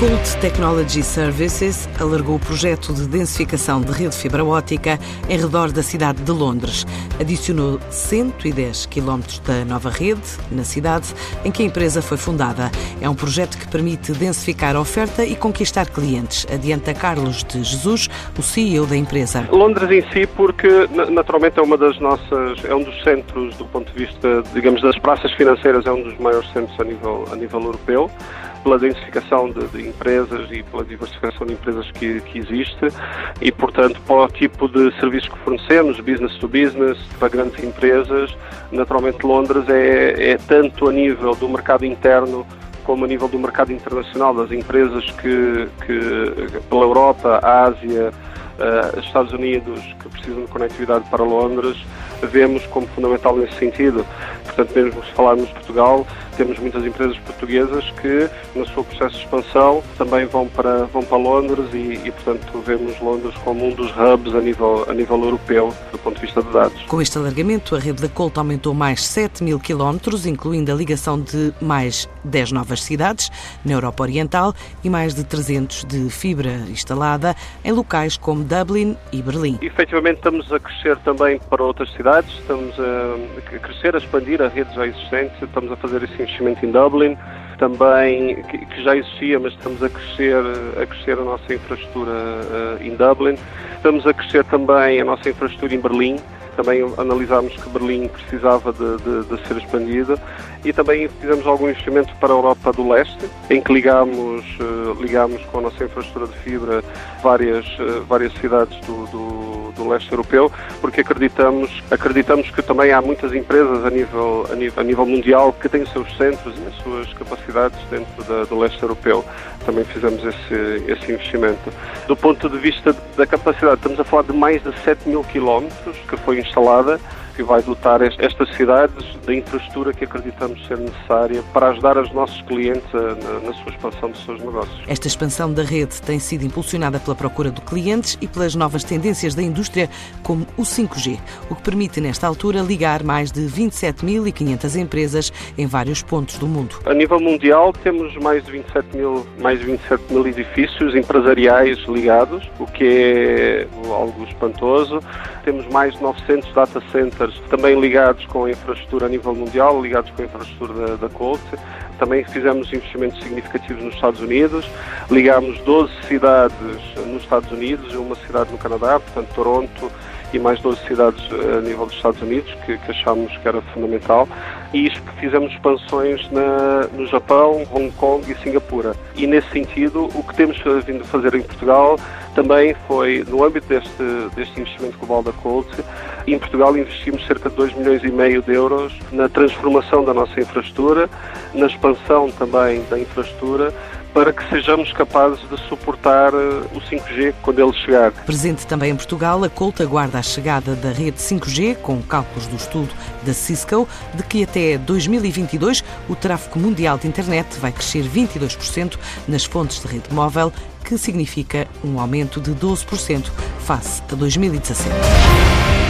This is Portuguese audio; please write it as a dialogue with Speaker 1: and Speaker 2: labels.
Speaker 1: Cult Technology Services alargou o projeto de densificação de rede fibra óptica em redor da cidade de Londres. Adicionou 110 km da nova rede na cidade em que a empresa foi fundada. É um projeto que permite densificar a oferta e conquistar clientes. Adianta Carlos de Jesus, o CEO da empresa.
Speaker 2: Londres em si, porque naturalmente é uma das nossas, é um dos centros do ponto de vista, digamos, das praças financeiras, é um dos maiores centros a nível, a nível europeu pela densificação de, de, empresas e pela diversificação de empresas que, que existe e, portanto, para o tipo de serviços que fornecemos, business to business, para grandes empresas, naturalmente Londres é, é tanto a nível do mercado interno como a nível do mercado internacional, das empresas que, que pela Europa, Ásia, uh, Estados Unidos, que precisam de conectividade para Londres, vemos como fundamental nesse sentido. Portanto, mesmo se falarmos de Portugal, temos muitas empresas portuguesas que, no seu processo de expansão, também vão para, vão para Londres e, e, portanto, vemos Londres como um dos hubs a nível, a nível europeu, do ponto de vista de dados.
Speaker 1: Com este alargamento, a rede da Colt aumentou mais 7 mil quilómetros, incluindo a ligação de mais 10 novas cidades na Europa Oriental e mais de 300 de fibra instalada em locais como Dublin e Berlim.
Speaker 2: Efetivamente, estamos a crescer também para outras cidades, estamos a crescer, a expandir a rede já existente, estamos a fazer esse investimento em Dublin, também que, que, já existia, mas estamos a crescer, a crescer a nossa infraestrutura uh, em Dublin. Estamos a crescer também a nossa infraestrutura em Berlim. Também analisámos que Berlim precisava de, de, de ser expandida e também fizemos algum investimento para a Europa do Leste, em que ligamos, uh, ligamos com a nossa infraestrutura de fibra várias, uh, várias cidades do, do, do, leste europeu, porque acreditamos, acreditamos que também há muitas empresas a nível, a nível, a nível mundial que têm os seus centros e as suas capacidades dentro da, do leste europeu. Também fizemos esse, esse investimento. Do ponto de vista da capacidade, estamos a falar de mais de 7 mil quilómetros que foi instalada que vai dotar estas cidades da infraestrutura que acreditamos ser necessária para ajudar os nossos clientes na, na sua expansão dos seus negócios.
Speaker 1: Esta expansão da rede tem sido impulsionada pela procura de clientes e pelas novas tendências da indústria, como o 5G, o que permite, nesta altura, ligar mais de 27.500 empresas em vários pontos do mundo.
Speaker 2: A nível mundial, temos mais de 27 mil, mais de 27 mil edifícios empresariais ligados, o que é algo espantoso. Temos mais de 900 data centers também ligados com a infraestrutura a nível mundial, ligados com a infraestrutura da, da Colt. Também fizemos investimentos significativos nos Estados Unidos, ligámos 12 cidades nos Estados Unidos, uma cidade no Canadá, portanto Toronto, e mais 12 cidades eh, a nível dos Estados Unidos, que, que achámos que era fundamental. E fizemos expansões na, no Japão, Hong Kong e Singapura. E nesse sentido, o que temos vindo a fazer em Portugal também foi, no âmbito deste, deste investimento global da Colt, em Portugal investimos cerca de 2 milhões e meio de euros na transformação da nossa infraestrutura, na expansão também da infraestrutura, para que sejamos capazes de suportar eh, o 5G quando ele chegar.
Speaker 1: Presente também em Portugal, a Colt aguarda a chegada da rede 5G, com cálculos do estudo da Cisco, de que até 2022 o tráfego mundial de internet vai crescer 22% nas fontes de rede móvel, que significa um aumento de 12% face a 2017.